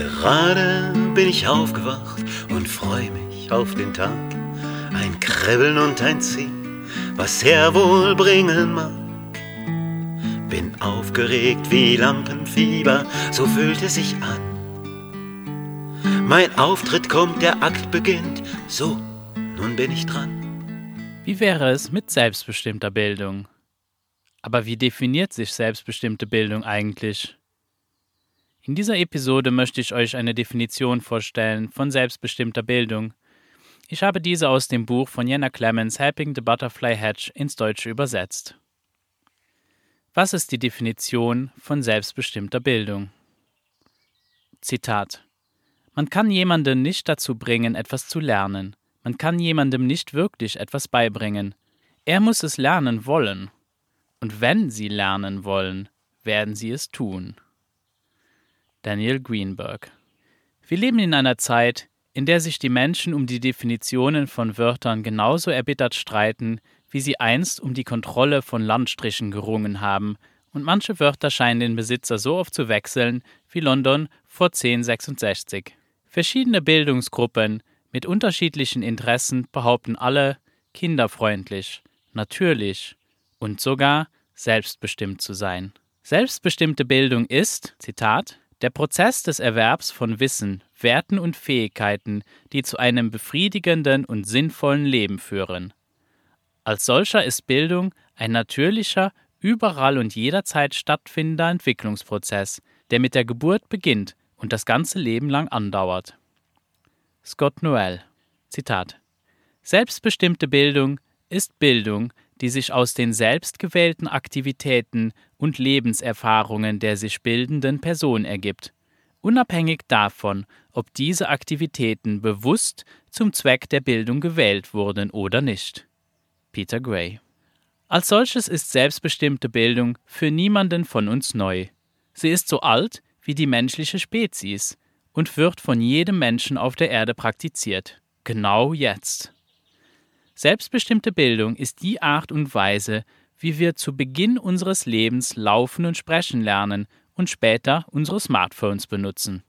Gerade bin ich aufgewacht und freue mich auf den Tag. Ein Kribbeln und ein Ziehen, was er wohl bringen mag. Bin aufgeregt wie Lampenfieber, so fühlt es sich an. Mein Auftritt kommt, der Akt beginnt, so, nun bin ich dran. Wie wäre es mit selbstbestimmter Bildung? Aber wie definiert sich selbstbestimmte Bildung eigentlich? In dieser Episode möchte ich euch eine Definition vorstellen von selbstbestimmter Bildung. Ich habe diese aus dem Buch von Jenna Clemens Helping the Butterfly Hatch ins Deutsche übersetzt. Was ist die Definition von selbstbestimmter Bildung? Zitat Man kann jemanden nicht dazu bringen, etwas zu lernen. Man kann jemandem nicht wirklich etwas beibringen. Er muss es lernen wollen. Und wenn sie lernen wollen, werden sie es tun. Daniel Greenberg. Wir leben in einer Zeit, in der sich die Menschen um die Definitionen von Wörtern genauso erbittert streiten, wie sie einst um die Kontrolle von Landstrichen gerungen haben, und manche Wörter scheinen den Besitzer so oft zu wechseln wie London vor 1066. Verschiedene Bildungsgruppen mit unterschiedlichen Interessen behaupten alle, kinderfreundlich, natürlich und sogar selbstbestimmt zu sein. Selbstbestimmte Bildung ist, Zitat, der Prozess des Erwerbs von Wissen, Werten und Fähigkeiten, die zu einem befriedigenden und sinnvollen Leben führen. Als solcher ist Bildung ein natürlicher, überall und jederzeit stattfindender Entwicklungsprozess, der mit der Geburt beginnt und das ganze Leben lang andauert. Scott Noel Zitat Selbstbestimmte Bildung ist Bildung, die sich aus den selbstgewählten Aktivitäten und Lebenserfahrungen der sich bildenden Person ergibt, unabhängig davon, ob diese Aktivitäten bewusst zum Zweck der Bildung gewählt wurden oder nicht. Peter Gray Als solches ist selbstbestimmte Bildung für niemanden von uns neu. Sie ist so alt wie die menschliche Spezies und wird von jedem Menschen auf der Erde praktiziert. Genau jetzt. Selbstbestimmte Bildung ist die Art und Weise, wie wir zu Beginn unseres Lebens laufen und sprechen lernen und später unsere Smartphones benutzen.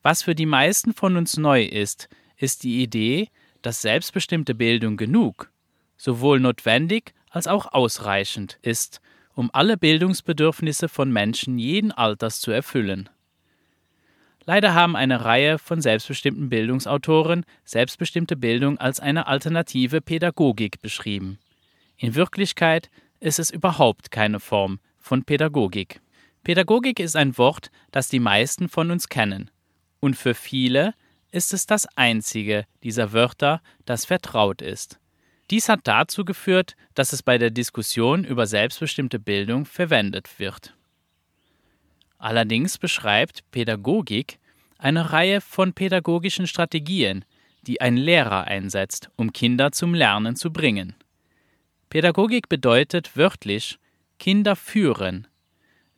Was für die meisten von uns neu ist, ist die Idee, dass selbstbestimmte Bildung genug, sowohl notwendig als auch ausreichend ist, um alle Bildungsbedürfnisse von Menschen jeden Alters zu erfüllen. Leider haben eine Reihe von selbstbestimmten Bildungsautoren selbstbestimmte Bildung als eine alternative Pädagogik beschrieben. In Wirklichkeit ist es überhaupt keine Form von Pädagogik. Pädagogik ist ein Wort, das die meisten von uns kennen. Und für viele ist es das einzige dieser Wörter, das vertraut ist. Dies hat dazu geführt, dass es bei der Diskussion über selbstbestimmte Bildung verwendet wird. Allerdings beschreibt Pädagogik eine Reihe von pädagogischen Strategien, die ein Lehrer einsetzt, um Kinder zum Lernen zu bringen. Pädagogik bedeutet wörtlich Kinder führen.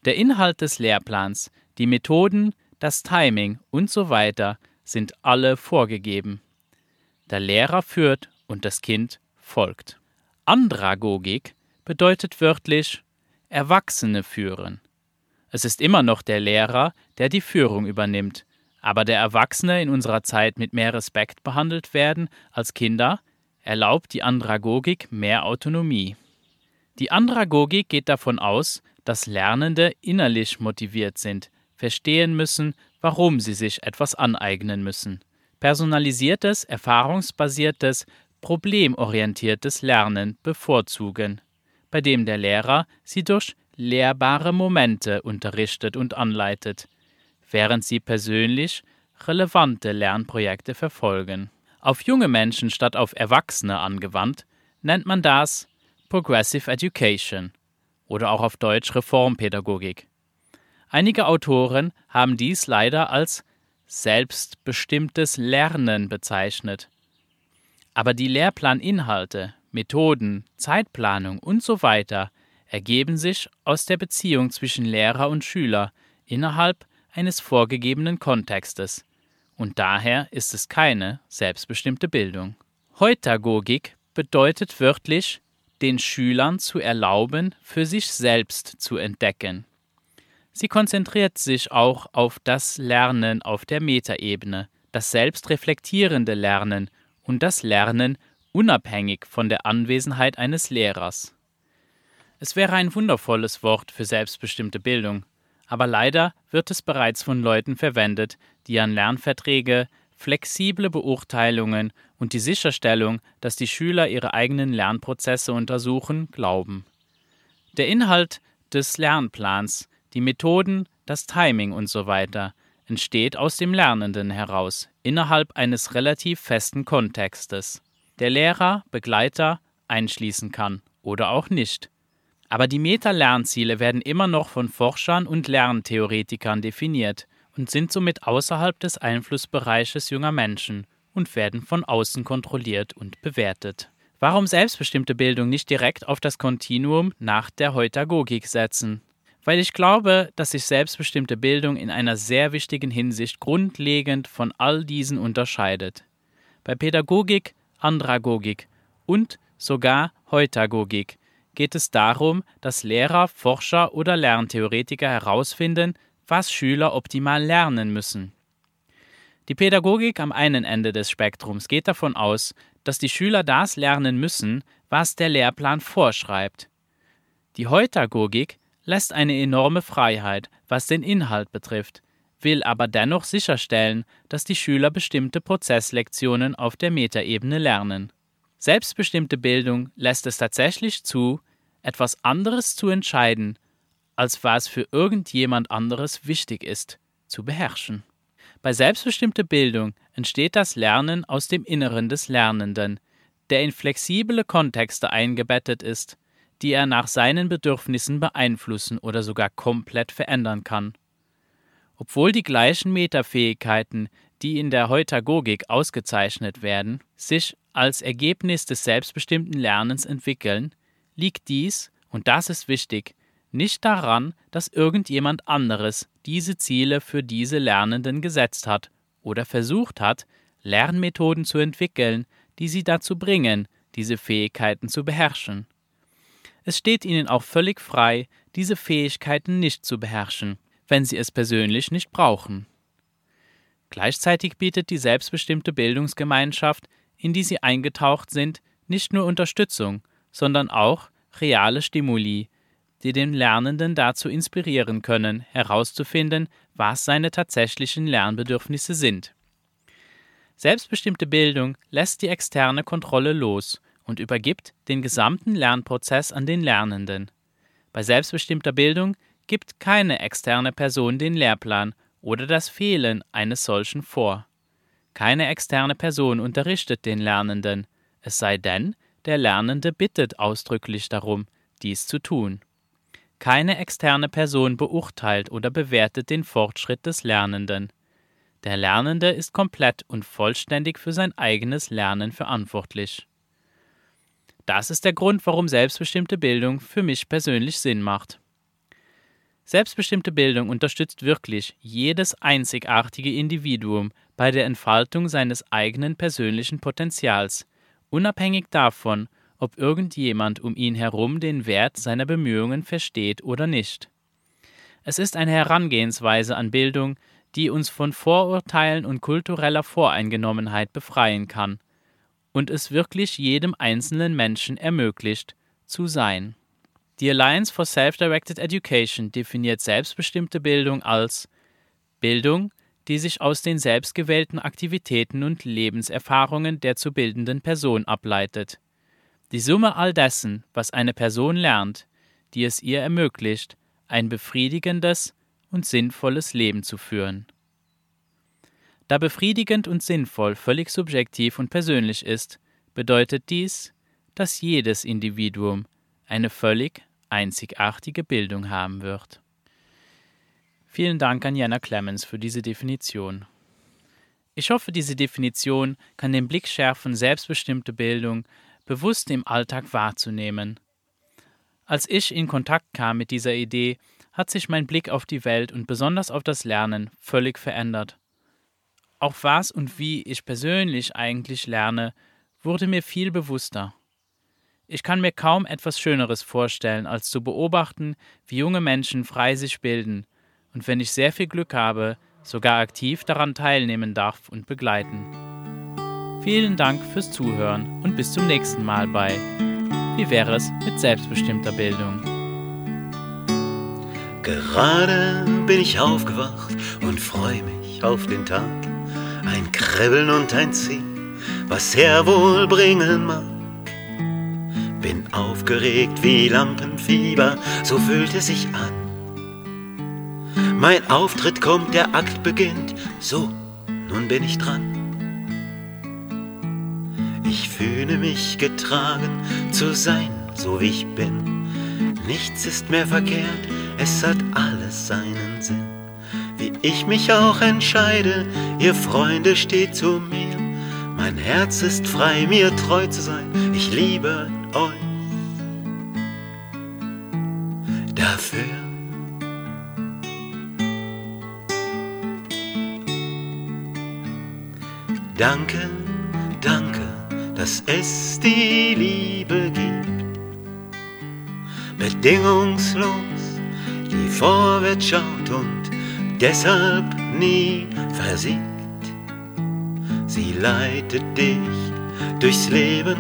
Der Inhalt des Lehrplans, die Methoden, das Timing und so weiter sind alle vorgegeben. Der Lehrer führt und das Kind folgt. Andragogik bedeutet wörtlich Erwachsene führen. Es ist immer noch der Lehrer, der die Führung übernimmt, aber der Erwachsene in unserer Zeit mit mehr Respekt behandelt werden als Kinder, erlaubt die Andragogik mehr Autonomie. Die Andragogik geht davon aus, dass Lernende innerlich motiviert sind, verstehen müssen, warum sie sich etwas aneignen müssen. Personalisiertes, erfahrungsbasiertes, problemorientiertes Lernen bevorzugen, bei dem der Lehrer sie durch lehrbare Momente unterrichtet und anleitet, während sie persönlich relevante Lernprojekte verfolgen. Auf junge Menschen statt auf Erwachsene angewandt, nennt man das Progressive Education oder auch auf Deutsch Reformpädagogik. Einige Autoren haben dies leider als selbstbestimmtes Lernen bezeichnet. Aber die Lehrplaninhalte, Methoden, Zeitplanung und so weiter ergeben sich aus der Beziehung zwischen Lehrer und Schüler innerhalb eines vorgegebenen Kontextes, und daher ist es keine selbstbestimmte Bildung. Heutagogik bedeutet wörtlich, den Schülern zu erlauben, für sich selbst zu entdecken. Sie konzentriert sich auch auf das Lernen auf der Metaebene, das selbstreflektierende Lernen und das Lernen unabhängig von der Anwesenheit eines Lehrers. Es wäre ein wundervolles Wort für selbstbestimmte Bildung, aber leider wird es bereits von Leuten verwendet, die an Lernverträge, flexible Beurteilungen und die Sicherstellung, dass die Schüler ihre eigenen Lernprozesse untersuchen, glauben. Der Inhalt des Lernplans, die Methoden, das Timing und so weiter entsteht aus dem Lernenden heraus, innerhalb eines relativ festen Kontextes, der Lehrer, Begleiter einschließen kann oder auch nicht. Aber die Meta-Lernziele werden immer noch von Forschern und Lerntheoretikern definiert und sind somit außerhalb des Einflussbereiches junger Menschen und werden von außen kontrolliert und bewertet. Warum selbstbestimmte Bildung nicht direkt auf das Kontinuum nach der Heutagogik setzen? Weil ich glaube, dass sich selbstbestimmte Bildung in einer sehr wichtigen Hinsicht grundlegend von all diesen unterscheidet. Bei Pädagogik, Andragogik und sogar Heutagogik geht es darum, dass Lehrer, Forscher oder Lerntheoretiker herausfinden, was Schüler optimal lernen müssen. Die Pädagogik am einen Ende des Spektrums geht davon aus, dass die Schüler das lernen müssen, was der Lehrplan vorschreibt. Die Heutagogik lässt eine enorme Freiheit, was den Inhalt betrifft, will aber dennoch sicherstellen, dass die Schüler bestimmte Prozesslektionen auf der Metaebene lernen. Selbstbestimmte Bildung lässt es tatsächlich zu, etwas anderes zu entscheiden, als was für irgendjemand anderes wichtig ist, zu beherrschen. Bei selbstbestimmter Bildung entsteht das Lernen aus dem Inneren des Lernenden, der in flexible Kontexte eingebettet ist, die er nach seinen Bedürfnissen beeinflussen oder sogar komplett verändern kann. Obwohl die gleichen Metafähigkeiten, die in der Heutagogik ausgezeichnet werden, sich als Ergebnis des selbstbestimmten Lernens entwickeln, liegt dies, und das ist wichtig, nicht daran, dass irgendjemand anderes diese Ziele für diese Lernenden gesetzt hat oder versucht hat, Lernmethoden zu entwickeln, die sie dazu bringen, diese Fähigkeiten zu beherrschen. Es steht ihnen auch völlig frei, diese Fähigkeiten nicht zu beherrschen, wenn sie es persönlich nicht brauchen. Gleichzeitig bietet die selbstbestimmte Bildungsgemeinschaft, in die sie eingetaucht sind, nicht nur Unterstützung, sondern auch reale Stimuli, die den Lernenden dazu inspirieren können, herauszufinden, was seine tatsächlichen Lernbedürfnisse sind. Selbstbestimmte Bildung lässt die externe Kontrolle los und übergibt den gesamten Lernprozess an den Lernenden. Bei selbstbestimmter Bildung gibt keine externe Person den Lehrplan oder das Fehlen eines solchen vor. Keine externe Person unterrichtet den Lernenden, es sei denn, der Lernende bittet ausdrücklich darum, dies zu tun. Keine externe Person beurteilt oder bewertet den Fortschritt des Lernenden. Der Lernende ist komplett und vollständig für sein eigenes Lernen verantwortlich. Das ist der Grund, warum selbstbestimmte Bildung für mich persönlich Sinn macht. Selbstbestimmte Bildung unterstützt wirklich jedes einzigartige Individuum bei der Entfaltung seines eigenen persönlichen Potenzials, unabhängig davon, ob irgendjemand um ihn herum den Wert seiner Bemühungen versteht oder nicht. Es ist eine Herangehensweise an Bildung, die uns von Vorurteilen und kultureller Voreingenommenheit befreien kann und es wirklich jedem einzelnen Menschen ermöglicht, zu sein. Die Alliance for Self-Directed Education definiert selbstbestimmte Bildung als Bildung, die sich aus den selbstgewählten Aktivitäten und Lebenserfahrungen der zu bildenden Person ableitet, die Summe all dessen, was eine Person lernt, die es ihr ermöglicht, ein befriedigendes und sinnvolles Leben zu führen. Da befriedigend und sinnvoll völlig subjektiv und persönlich ist, bedeutet dies, dass jedes Individuum eine völlig einzigartige Bildung haben wird. Vielen Dank an Jana Clemens für diese Definition. Ich hoffe, diese Definition kann den Blick schärfen, selbstbestimmte Bildung bewusst im Alltag wahrzunehmen. Als ich in Kontakt kam mit dieser Idee, hat sich mein Blick auf die Welt und besonders auf das Lernen völlig verändert. Auch was und wie ich persönlich eigentlich lerne, wurde mir viel bewusster. Ich kann mir kaum etwas Schöneres vorstellen, als zu beobachten, wie junge Menschen frei sich bilden, und wenn ich sehr viel Glück habe, sogar aktiv daran teilnehmen darf und begleiten. Vielen Dank fürs Zuhören und bis zum nächsten Mal bei Wie wäre es mit selbstbestimmter Bildung? Gerade bin ich aufgewacht und freue mich auf den Tag. Ein Kribbeln und ein Ziehen, was er wohl bringen mag. Bin aufgeregt wie Lampenfieber, so fühlt es sich an. Mein Auftritt kommt, der Akt beginnt, so, nun bin ich dran. Ich fühle mich getragen zu sein, so wie ich bin. Nichts ist mehr verkehrt, es hat alles seinen Sinn. Wie ich mich auch entscheide, ihr Freunde steht zu mir. Mein Herz ist frei, mir treu zu sein, ich liebe euch. Dafür Danke, danke, dass es die Liebe gibt. Bedingungslos, die vorwärts schaut und deshalb nie versiegt. Sie leitet dich durchs Leben,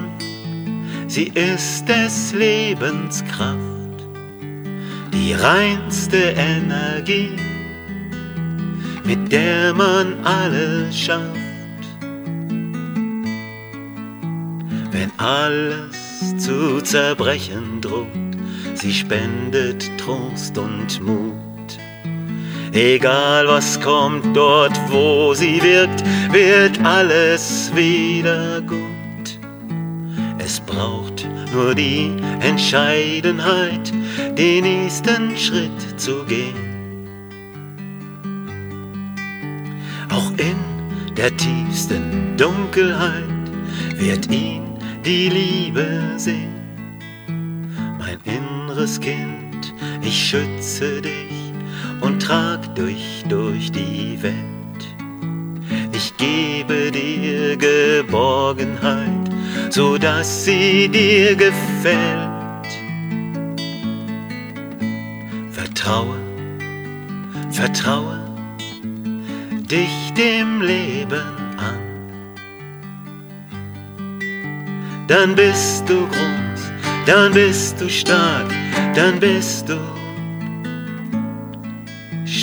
sie ist des Lebens Kraft, die reinste Energie, mit der man alles schafft. wenn alles zu zerbrechen droht. Sie spendet Trost und Mut. Egal was kommt, dort wo sie wirkt, wird alles wieder gut. Es braucht nur die Entscheidenheit, den nächsten Schritt zu gehen. Auch in der tiefsten Dunkelheit wird ihn die Liebe sehen. Mein inneres Kind, ich schütze dich und trag dich durch die Welt. Ich gebe dir Geborgenheit, so dass sie dir gefällt. Vertraue, vertraue dich dem Leben dann bist du groß, dann bist du stark, dann bist du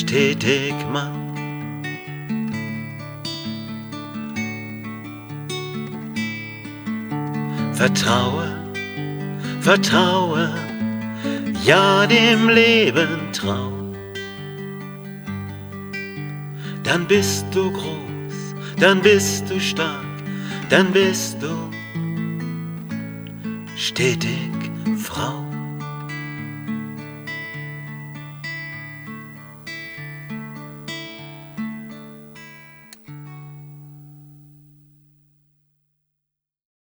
stetig Mann. Vertraue, vertraue, ja dem Leben trau. Dann bist du groß, dann bist du stark, dann bist du stetig, Frau.